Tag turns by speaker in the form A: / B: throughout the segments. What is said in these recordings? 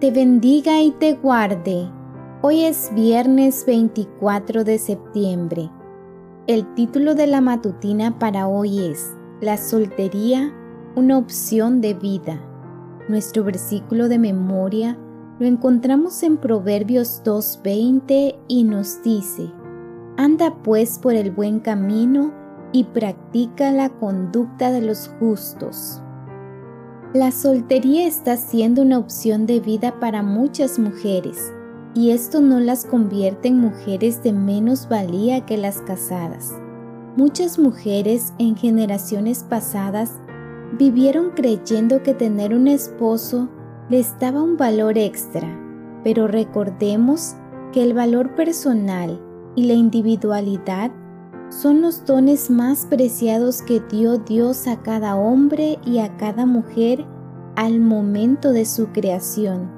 A: te bendiga y te guarde. Hoy es viernes 24 de septiembre. El título de la matutina para hoy es La soltería, una opción de vida. Nuestro versículo de memoria lo encontramos en Proverbios 2.20 y nos dice, Anda pues por el buen camino y practica la conducta de los justos. La soltería está siendo una opción de vida para muchas mujeres y esto no las convierte en mujeres de menos valía que las casadas. Muchas mujeres en generaciones pasadas vivieron creyendo que tener un esposo les daba un valor extra, pero recordemos que el valor personal y la individualidad son los dones más preciados que dio Dios a cada hombre y a cada mujer al momento de su creación.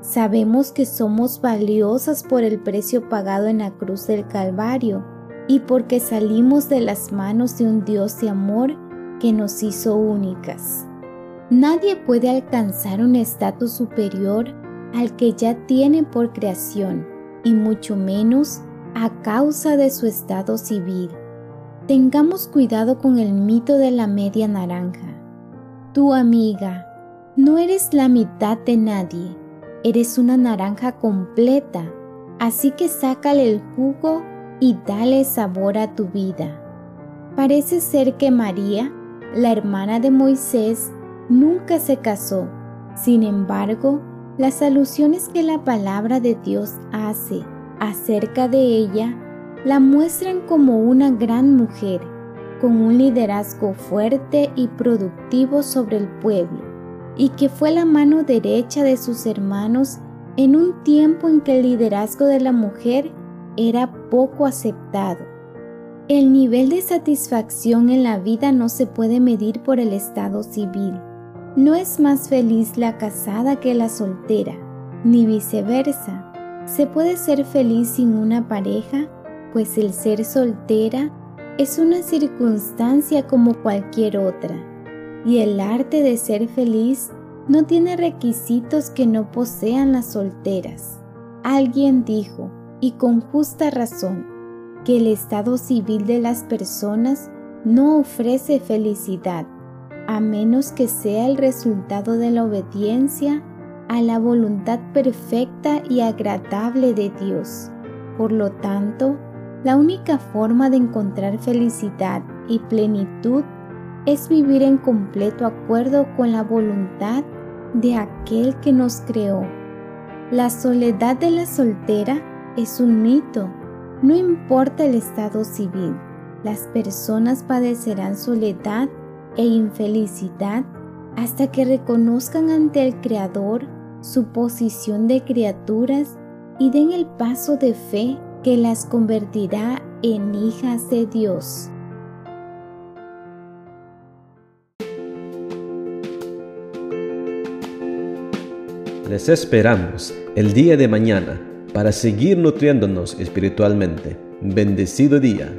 A: Sabemos que somos valiosas por el precio pagado en la cruz del Calvario y porque salimos de las manos de un Dios de amor que nos hizo únicas. Nadie puede alcanzar un estatus superior al que ya tiene por creación, y mucho menos a causa de su estado civil. Tengamos cuidado con el mito de la media naranja. Tu amiga, no eres la mitad de nadie, eres una naranja completa, así que sácale el jugo y dale sabor a tu vida. Parece ser que María, la hermana de Moisés, nunca se casó. Sin embargo, las alusiones que la palabra de Dios hace acerca de ella la muestran como una gran mujer, con un liderazgo fuerte y productivo sobre el pueblo, y que fue la mano derecha de sus hermanos en un tiempo en que el liderazgo de la mujer era poco aceptado. El nivel de satisfacción en la vida no se puede medir por el estado civil no es más feliz la casada que la soltera, ni viceversa. Se puede ser feliz sin una pareja, pues el ser soltera es una circunstancia como cualquier otra, y el arte de ser feliz no tiene requisitos que no posean las solteras. Alguien dijo, y con justa razón, que el estado civil de las personas no ofrece felicidad a menos que sea el resultado de la obediencia a la voluntad perfecta y agradable de Dios. Por lo tanto, la única forma de encontrar felicidad y plenitud es vivir en completo acuerdo con la voluntad de aquel que nos creó. La soledad de la soltera es un mito, no importa el estado civil. Las personas padecerán soledad e infelicidad hasta que reconozcan ante el Creador su posición de criaturas y den el paso de fe que las convertirá en hijas de Dios.
B: Les esperamos el día de mañana para seguir nutriéndonos espiritualmente. Bendecido día.